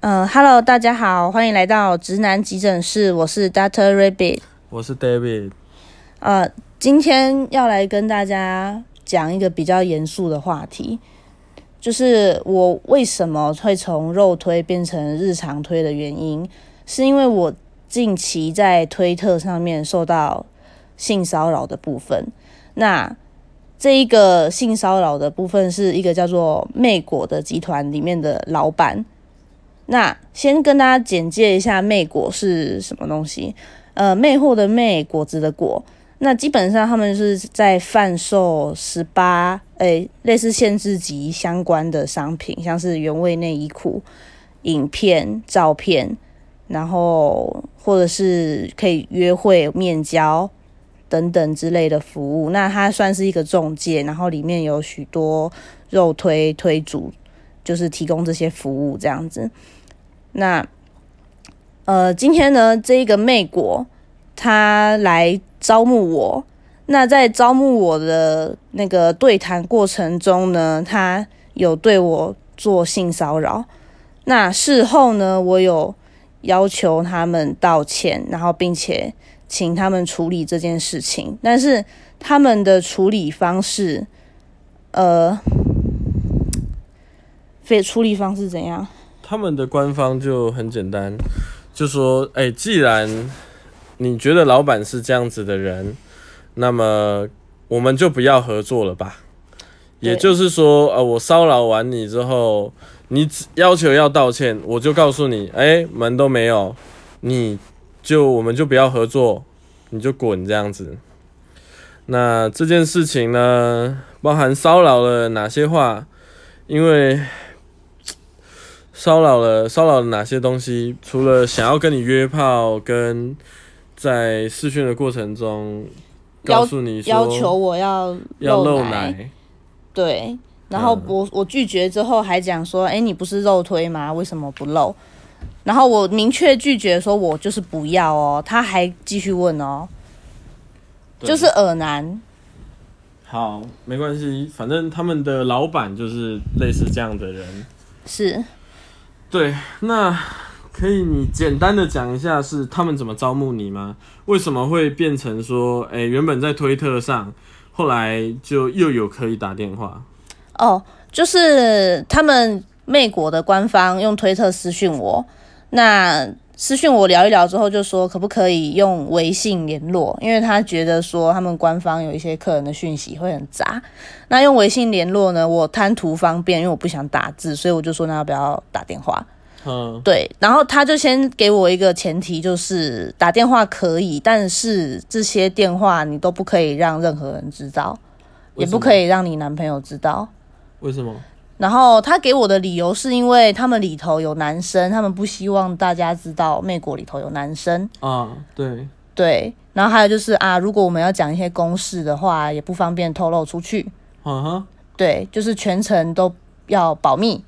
嗯，Hello，大家好，欢迎来到直男急诊室，我是 Doctor Rabbit，我是 David。呃，今天要来跟大家讲一个比较严肃的话题，就是我为什么会从肉推变成日常推的原因，是因为我近期在推特上面受到性骚扰的部分。那这一个性骚扰的部分是一个叫做魅果的集团里面的老板。那先跟大家简介一下魅果是什么东西。呃，魅惑的魅，果子的果。那基本上他们是在贩售十八诶类似限制级相关的商品，像是原味内衣裤、影片、照片，然后或者是可以约会面交。等等之类的服务，那它算是一个中介，然后里面有许多肉推推主，就是提供这些服务这样子。那呃，今天呢，这一个魅果他来招募我，那在招募我的那个对谈过程中呢，他有对我做性骚扰。那事后呢，我有要求他们道歉，然后并且。请他们处理这件事情，但是他们的处理方式，呃，非处理方式怎样？他们的官方就很简单，就说：哎，既然你觉得老板是这样子的人，那么我们就不要合作了吧。也就是说，呃，我骚扰完你之后，你只要求要道歉，我就告诉你，哎，门都没有，你。就我们就不要合作，你就滚这样子。那这件事情呢，包含骚扰了哪些话？因为骚扰了骚扰了哪些东西？除了想要跟你约炮，跟在试训的过程中告诉你要求我要要露奶，对，然后我我拒绝之后还讲说，哎，你不是肉推吗？为什么不露？然后我明确拒绝说，我就是不要哦。他还继续问哦，就是耳男。好，没关系，反正他们的老板就是类似这样的人。是。对，那可以你简单的讲一下是他们怎么招募你吗？为什么会变成说，哎，原本在推特上，后来就又有可以打电话？哦，就是他们美国的官方用推特私讯我。那私讯我聊一聊之后，就说可不可以用微信联络？因为他觉得说他们官方有一些客人的讯息会很杂。那用微信联络呢？我贪图方便，因为我不想打字，所以我就说那要不要打电话？嗯，对。然后他就先给我一个前提，就是打电话可以，但是这些电话你都不可以让任何人知道，也不可以让你男朋友知道。为什么？然后他给我的理由是因为他们里头有男生，他们不希望大家知道美国里头有男生。啊，对对。然后还有就是啊，如果我们要讲一些公事的话，也不方便透露出去。嗯哼。对，就是全程都要保密，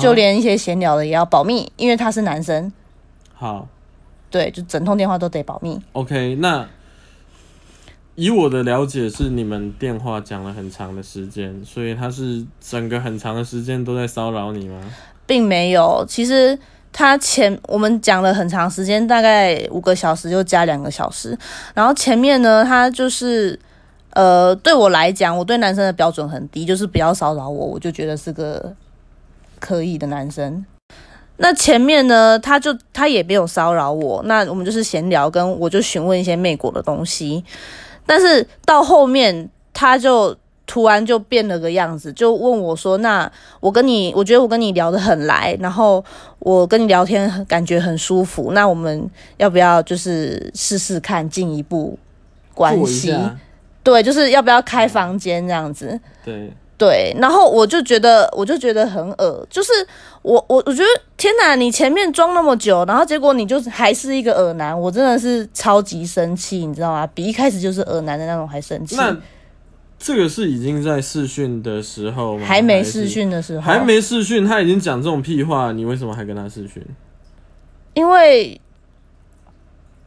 就连一些闲聊的也要保密，因为他是男生。好。对，就整通电话都得保密。OK，那。以我的了解，是你们电话讲了很长的时间，所以他是整个很长的时间都在骚扰你吗？并没有，其实他前我们讲了很长时间，大概五个小时就加两个小时，然后前面呢，他就是呃，对我来讲，我对男生的标准很低，就是不要骚扰我，我就觉得是个可以的男生。那前面呢，他就他也没有骚扰我，那我们就是闲聊，跟我就询问一些美国的东西。但是到后面，他就突然就变了个样子，就问我说：“那我跟你，我觉得我跟你聊得很来，然后我跟你聊天感觉很舒服，那我们要不要就是试试看进一步关系？对，就是要不要开房间这样子？对。”对，然后我就觉得，我就觉得很恶就是我我我觉得天哪，你前面装那么久，然后结果你就还是一个恶男，我真的是超级生气，你知道吗？比一开始就是恶男的那种还生气。那这个是已经在试训的时候吗？还没试训的时候，还没试训，他已经讲这种屁话，你为什么还跟他试训？因为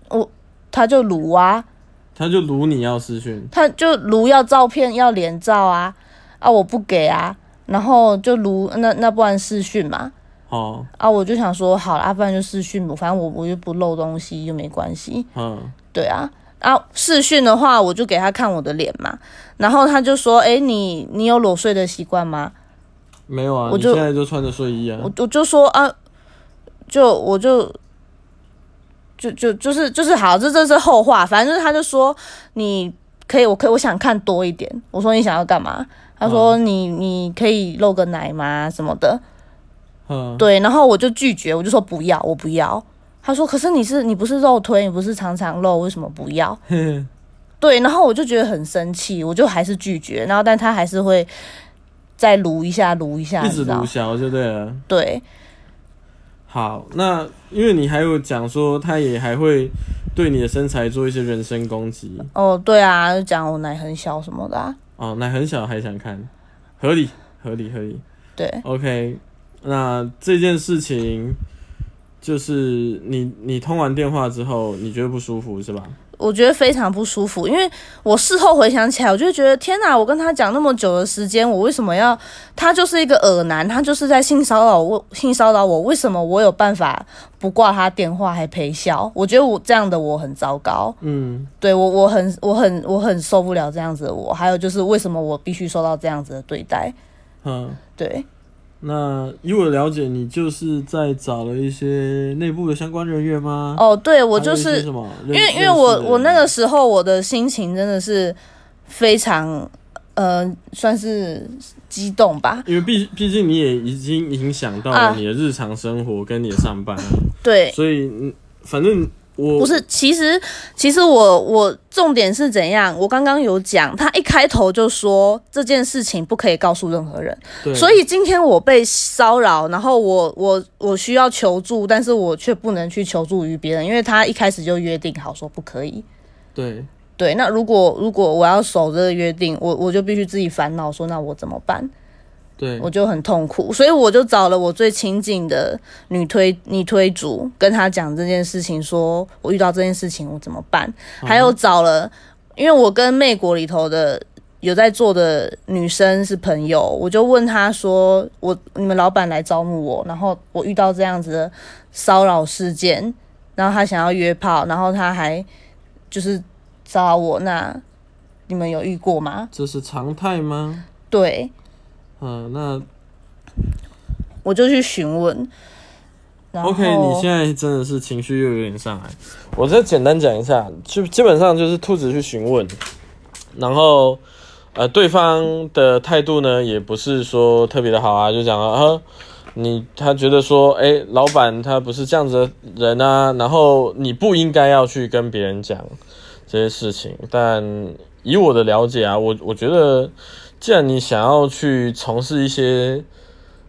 我他就撸啊，他就撸你要试训，他就撸要照片要连照啊。啊，我不给啊，然后就如那那不然试训嘛，哦，啊，我就想说好啦，不然就视讯，反正我我又不漏东西，又没关系。嗯，对啊，啊，试训的话，我就给他看我的脸嘛，然后他就说，哎，你你有裸睡的习惯吗？没有啊，我就现在就穿着睡衣啊我。我就说啊，就我就就就就是就是好，这这是后话，反正就是他就说你可以，我可以我想看多一点。我说你想要干嘛？他说你你可以露个奶吗？什么的。嗯，对，然后我就拒绝，我就说不要，我不要。他说可是你是你不是肉推，你不是常常露，为什么不要？对，然后我就觉得很生气，我就还是拒绝，然后但他还是会再撸一下撸一下，一直你知道鲁小就对了。对。好，那因为你还有讲说，他也还会对你的身材做一些人身攻击哦，对啊，就讲我奶很小什么的、啊，哦，奶很小还想看，合理，合理，合理。对，OK，那这件事情就是你你通完电话之后，你觉得不舒服是吧？我觉得非常不舒服，因为我事后回想起来，我就觉得天哪，我跟他讲那么久的时间，我为什么要？他就是一个恶男，他就是在性骚扰我，性骚扰我，为什么我有办法不挂他电话还陪笑？我觉得我这样的我很糟糕，嗯，对我我很我很我很受不了这样子的我，还有就是为什么我必须受到这样子的对待？嗯，对，那以我的了解，你就是在找了一些内部的相关人员吗？哦，对我就是什么？因为因为我我那个时候我的心情真的是非常呃算是激动吧，因为毕毕竟你也已经影响到啊了你的日常生活跟你的上班，对，所以嗯反正我不是，其实其实我我重点是怎样？我刚刚有讲，他一开头就说这件事情不可以告诉任何人，所以今天我被骚扰，然后我我我需要求助，但是我却不能去求助于别人，因为他一开始就约定好说不可以。对对，那如果如果我要守这个约定，我我就必须自己烦恼，说那我怎么办？对我就很痛苦，所以我就找了我最亲近的女推女推主，跟她讲这件事情，说我遇到这件事情我怎么办？还有找了，因为我跟魅国里头的有在做的女生是朋友，我就问她说，我你们老板来招募我，然后我遇到这样子的骚扰事件，然后他想要约炮，然后他还就是骚扰我，那你们有遇过吗？这是常态吗？对，嗯，那我就去询问。OK，你现在真的是情绪又有点上来。我再简单讲一下，就基本上就是兔子去询问，然后呃，对方的态度呢也不是说特别的好啊，就讲啊，你他觉得说，哎、老板他不是这样子的人啊，然后你不应该要去跟别人讲这些事情。但以我的了解啊，我我觉得，既然你想要去从事一些，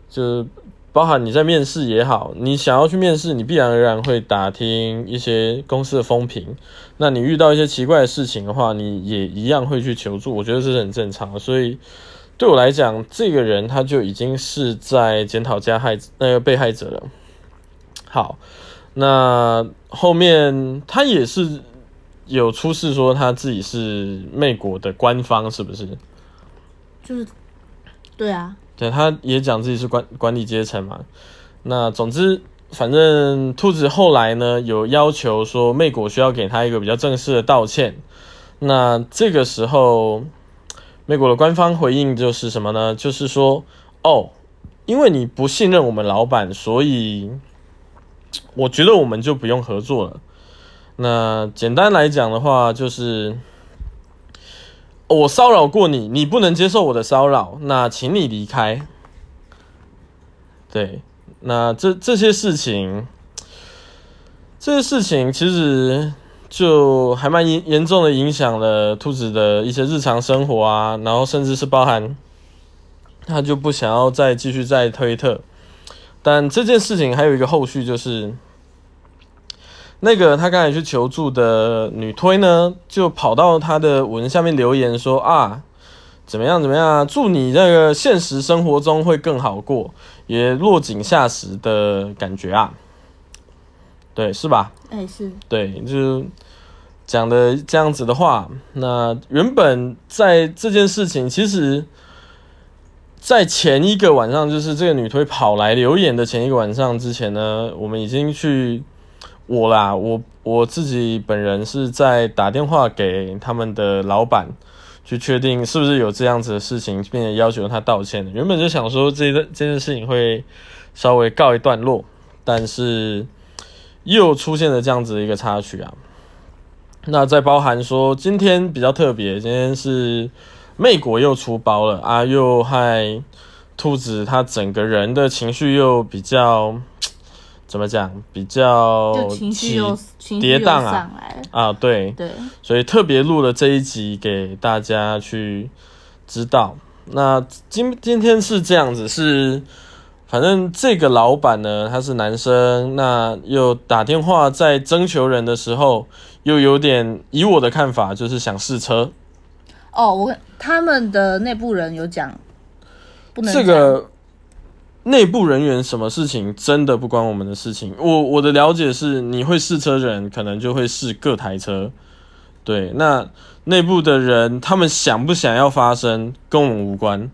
就是包含你在面试也好，你想要去面试，你必然而然会打听一些公司的风评。那你遇到一些奇怪的事情的话，你也一样会去求助。我觉得这是很正常的。所以对我来讲，这个人他就已经是在检讨加害那个被害者了。好，那后面他也是有出示说他自己是美国的官方，是不是？就是，对啊，对，他也讲自己是管管理阶层嘛。那总之，反正兔子后来呢有要求说，美国需要给他一个比较正式的道歉。那这个时候，美国的官方回应就是什么呢？就是说，哦，因为你不信任我们老板，所以我觉得我们就不用合作了。那简单来讲的话，就是我骚扰过你，你不能接受我的骚扰，那请你离开。对，那这这些事情，这些事情其实就还蛮严严重的影响了兔子的一些日常生活啊，然后甚至是包含他就不想要再继续在推特。但这件事情还有一个后续，就是那个他刚才去求助的女推呢，就跑到他的文下面留言说啊，怎么样怎么样啊，祝你这个现实生活中会更好过，也落井下石的感觉啊，对，是吧？哎、是，对，就讲的这样子的话，那原本在这件事情，其实在前一个晚上，就是这个女推跑来留言的前一个晚上之前呢，我们已经去我啦，我我自己本人是在打电话给他们的老板，去确定是不是有这样子的事情，并且要求他道歉。原本就想说这个这件事情会稍微告一段落，但是又出现了这样子的一个插曲啊。那再包含说今天比较特别，今天是。魅果又出包了啊！又害兔子，他整个人的情绪又比较怎么讲？比较情绪又跌宕啊！啊，对对，所以特别录了这一集给大家去知道。那今今天是这样子，是反正这个老板呢，他是男生，那又打电话在征求人的时候，又有点以我的看法，就是想试车。哦，我他们的内部人有讲，不能这个内部人员什么事情真的不关我们的事情。我我的了解是，你会试车的人可能就会试各台车，对。那内部的人他们想不想要发生，跟我们无关，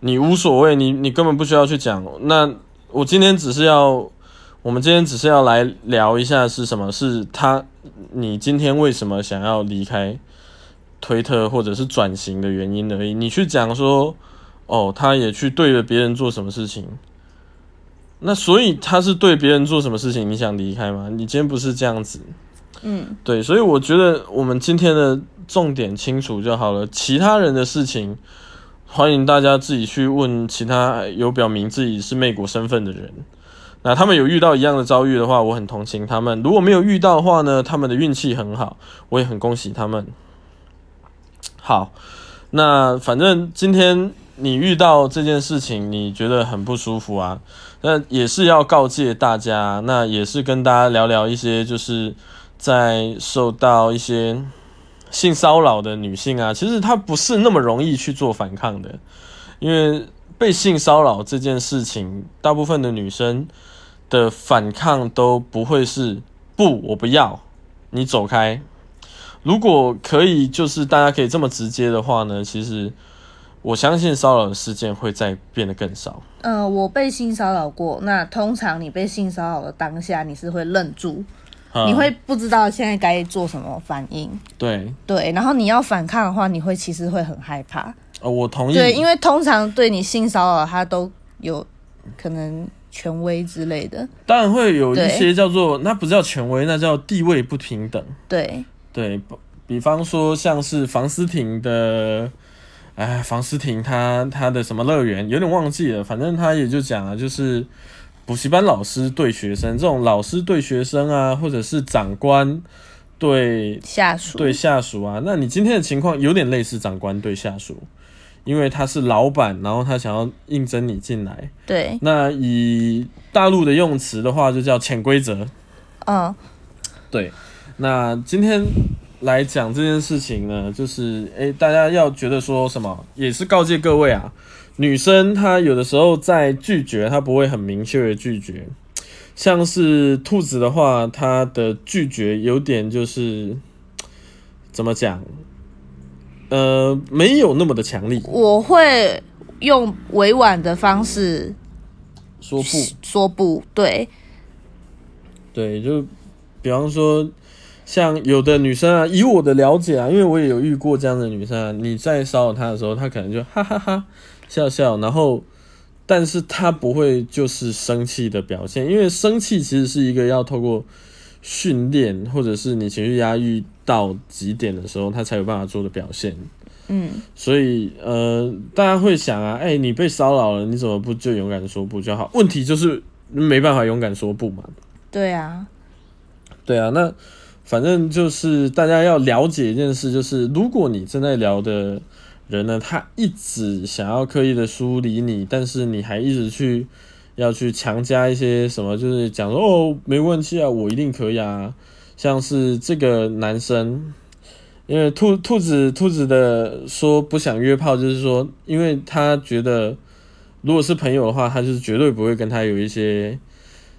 你无所谓，你你根本不需要去讲。那我今天只是要，我们今天只是要来聊一下是什么，是他，你今天为什么想要离开？推特或者是转型的原因而已。你去讲说，哦，他也去对着别人做什么事情，那所以他是对别人做什么事情，你想离开吗？你今天不是这样子，嗯，对，所以我觉得我们今天的重点清楚就好了。其他人的事情，欢迎大家自己去问其他有表明自己是魅国身份的人。那他们有遇到一样的遭遇的话，我很同情他们；如果没有遇到的话呢，他们的运气很好，我也很恭喜他们。好，那反正今天你遇到这件事情，你觉得很不舒服啊？那也是要告诫大家，那也是跟大家聊聊一些，就是在受到一些性骚扰的女性啊，其实她不是那么容易去做反抗的，因为被性骚扰这件事情，大部分的女生的反抗都不会是不，我不要，你走开。如果可以，就是大家可以这么直接的话呢，其实我相信骚扰的事件会再变得更少。嗯，我被性骚扰过，那通常你被性骚扰的当下，你是会愣住，你会不知道现在该做什么反应。对对，然后你要反抗的话，你会其实会很害怕。呃，我同意。对，因为通常对你性骚扰，他都有可能权威之类的。当然会有一些叫做那不叫权威，那叫地位不平等。对。对，比方说像是房思婷的，哎，房思婷她她的什么乐园？有点忘记了，反正她也就讲了，就是补习班老师对学生，这种老师对学生啊，或者是长官对下属。对下属啊，那你今天的情况有点类似长官对下属，因为他是老板，然后他想要应征你进来，对，那以大陆的用词的话，就叫潜规则，嗯，对。那今天来讲这件事情呢，就是诶，大家要觉得说什么，也是告诫各位啊，女生她有的时候在拒绝，她不会很明确的拒绝，像是兔子的话，她的拒绝有点就是怎么讲，呃，没有那么的强力。我会用委婉的方式说不，说不对，对，就比方说。像有的女生啊，以我的了解啊，因为我也有遇过这样的女生啊，你在骚扰她的时候，她可能就哈哈哈笑笑，然后，但是她不会就是生气的表现，因为生气其实是一个要透过训练，或者是你情绪压抑到极点的时候，她才有办法做的表现。嗯，所以呃，大家会想啊，哎，你被骚扰了，你怎么不就勇敢说不就好？问题就是没办法勇敢说不嘛。对啊，对啊，那。反正就是大家要了解一件事，就是如果你正在聊的人呢，他一直想要刻意的疏离你，但是你还一直去要去强加一些什么，就是讲说哦没问题啊，我一定可以啊。像是这个男生，因为兔兔子兔子的说不想约炮，就是说，因为他觉得如果是朋友的话，他就是绝对不会跟他有一些。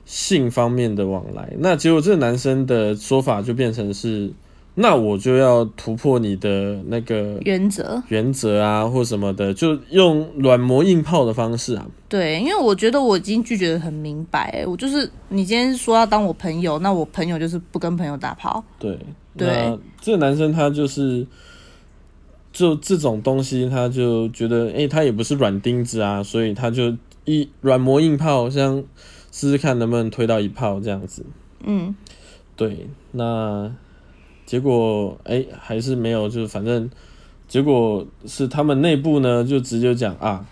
性方面的往来，那结果这个男生的说法就变成是那我就要突破你的那个原则。原则啊，或什么的，就用软磨硬泡的方式啊。对，因为我觉得我已经拒绝的很明白，我就是你今天说要当我朋友，那我朋友就是不跟朋友打炮。对，对这个男生他就是，就这种东西，他就觉得，哎、他也不是软钉子啊，所以他就一软磨硬泡，像试试看能不能推到一炮这样子。嗯，对，那结果哎、还是没有，就是反正结果是他们内部呢就直接讲啊，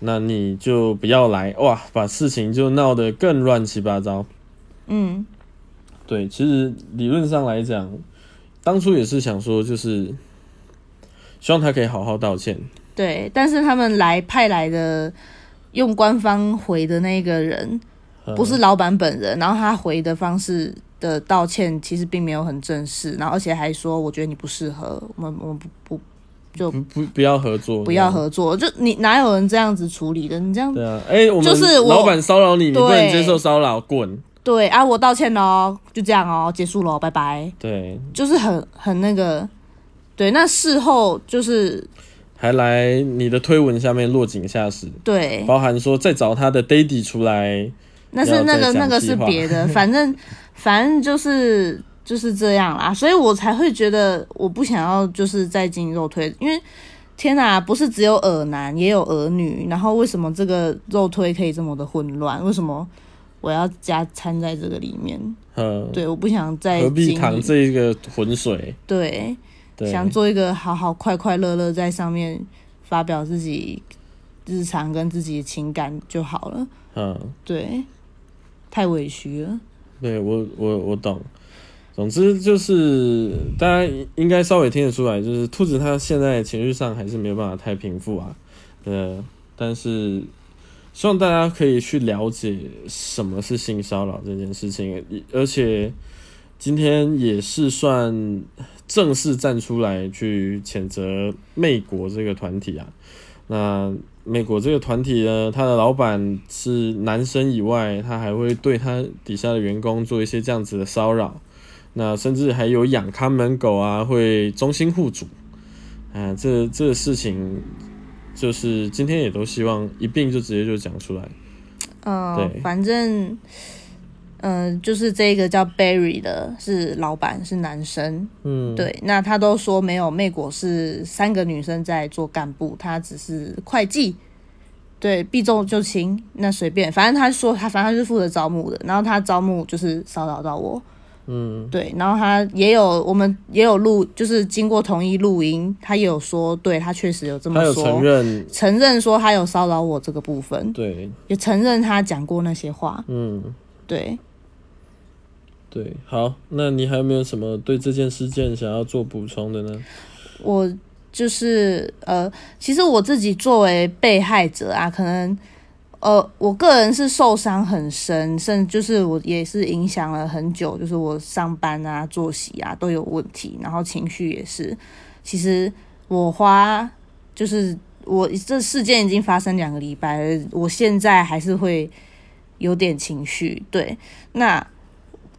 那你就不要来哇，把事情就闹得更乱七八糟。嗯，对，其实理论上来讲，当初也是想说，就是希望他可以好好道歉。对，但是他们来派来的用官方回的那个人嗯不是老板本人，然后他回的方式的道歉其实并没有很正式，然后而且还说我觉得你不适合，我们我们不不就不不不要合作，不要合作，就你哪有人这样子处理的？你这样对啊，哎、我们就是老板骚扰你，你不能接受骚扰，滚。对啊，我道歉喽，就这样哦，结束喽，拜拜，对，就是很很那个，对，那事后就是还来你的推文下面落井下石，对，包含说再找他的 daddy 出来，那是那个那个是别的，反正反正就是就是这样啦，所以我才会觉得我不想要就是再进肉推，因为天哪，不是只有耳男也有儿女，然后为什么这个肉推可以这么的混乱？为什么我要加掺在这个里面？嗯，对，我不想再何必淌这个浑水？对，对，想做一个好好快快乐乐在上面发表自己日常跟自己的情感就好了。嗯，对，太委屈了。对我我我懂。总之就是大家应该稍微听得出来，就是兔子它现在情绪上还是没有办法太平复啊，呃，但是希望大家可以去了解什么是性骚扰这件事情，而且今天也是算正式站出来去谴责美国这个团体啊。那美国这个团体呢，他的老板是男生以外，他还会对他底下的员工做一些这样子的骚扰。那甚至还有养看门狗啊，会忠心护主，啊，这这个事情就是今天也都希望一并就直接就讲出来。嗯、对反正，嗯、就是这个叫 Barry 的是老板，是男生。嗯，对，那他都说没有，魅果是三个女生在做干部，他只是会计。对，避重就轻，那随便，反正他说他，反正他是负责招募的，然后他招募就是骚扰到我，嗯，对，然后他也有我们也有录，就是经过同意录音，他也有说，对他确实有这么说，承认，承认说他有骚扰我这个部分，对，也承认他讲过那些话，嗯，对，对，好，那你还有没有什么对这件事件想要做补充的呢？我就是呃，其实我自己作为被害者啊，可能呃，我个人是受伤很深，甚至就是我也是影响了很久，就是我上班啊、作息啊都有问题，然后情绪也是。其实我花就是我这事件已经发生两个礼拜了，我现在还是会有点情绪。对，那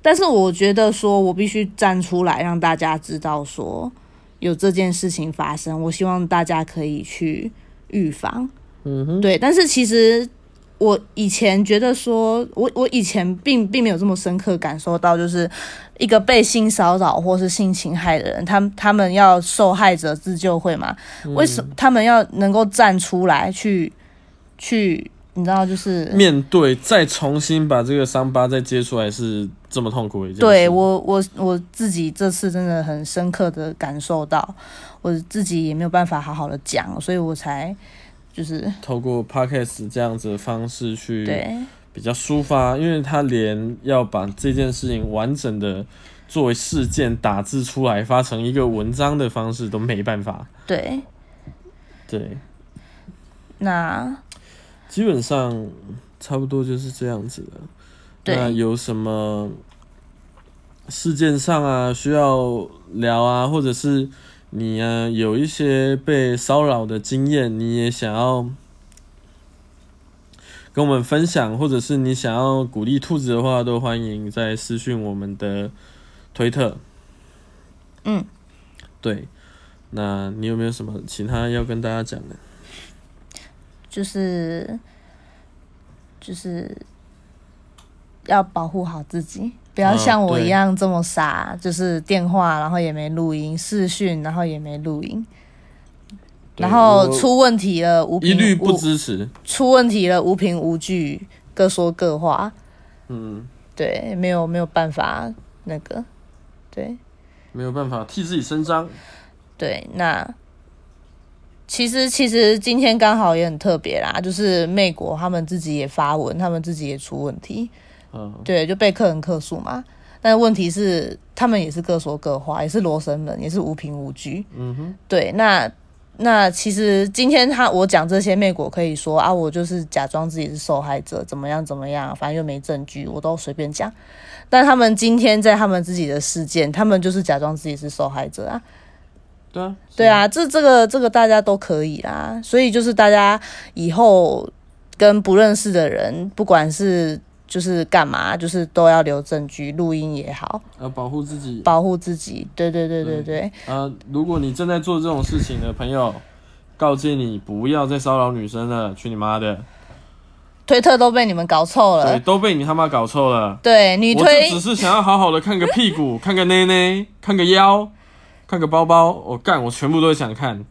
但是我觉得说我必须站出来，让大家知道说。有这件事情发生，我希望大家可以去预防。嗯哼，对，但是其实我以前觉得说，我我以前并并没有这么深刻感受到，就是一个被性骚扰或是性侵害的人，他们他们要受害者自救会嘛？为什么他们要能够站出来去去？你知道，就是面对再重新把这个伤疤再接出来是这么痛苦的一件事。对我，我我自己这次真的很深刻的感受到，我自己也没有办法好好的讲，所以我才就是透过 podcast 这样子的方式去比较抒发，因为他连要把这件事情完整的作为事件打字出来，发成一个文章的方式都没办法。对，对，那基本上差不多就是这样子了。对那有什么事件上啊需要聊啊，或者是你啊有一些被骚扰的经验，你也想要跟我们分享，或者是你想要鼓励兔子的话，都欢迎在私讯我们的推特。嗯，对。那你有没有什么其他要跟大家讲的？就是就是要保护好自己，不要哦像我一样这么傻，就是电话然后也没录音，视讯然后也没录音，然后出问题了无凭一律不支持。出问题了无凭无据，各说各话，嗯，对，没有没有办法那个，对。没有办法替自己伸张。对，那其实其实今天刚好也很特别啦，就是美国他们自己也发文，他们自己也出问题，嗯，对，就被客人客诉嘛。但问题是，他们也是各说各话，也是罗生门，也是无凭无据。嗯哼，对，那那其实今天他我讲这些，美国可以说啊，我就是假装自己是受害者，怎么样怎么样，反正又没证据，我都随便讲。但他们今天在他们自己的事件，他们就是假装自己是受害者啊。对啊，对啊，这这个这个大家都可以啦，所以就是大家以后跟不认识的人，不管是就是干嘛，就是都要留证据，录音也好，要保护自己。保护自己。对对对对对，啊，如果你正在做这种事情的朋友，告诫你不要再骚扰女生了，去你妈的！推特都被你们搞臭对，了。都被你他妈搞臭了。对，女推就只是想要好好的看个屁股，看个内内，看个腰，看个包包，我干，我全部都想看。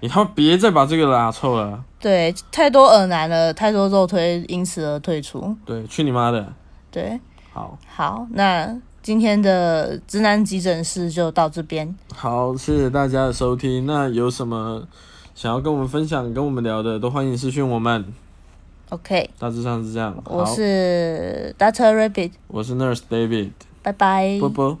你他妈别再把这个拉臭了。对太多耳男了，太多肉推，因此而退出。对，去你妈的！对，好，好，那今天的直男急诊室就到这边。好，谢谢大家的收听。那有什么想要跟我们分享、跟我们聊的，都欢迎私讯我们。OK，大致上是这样。我，是 Doctor Rabbit，我是 Nurse David，拜拜。波波。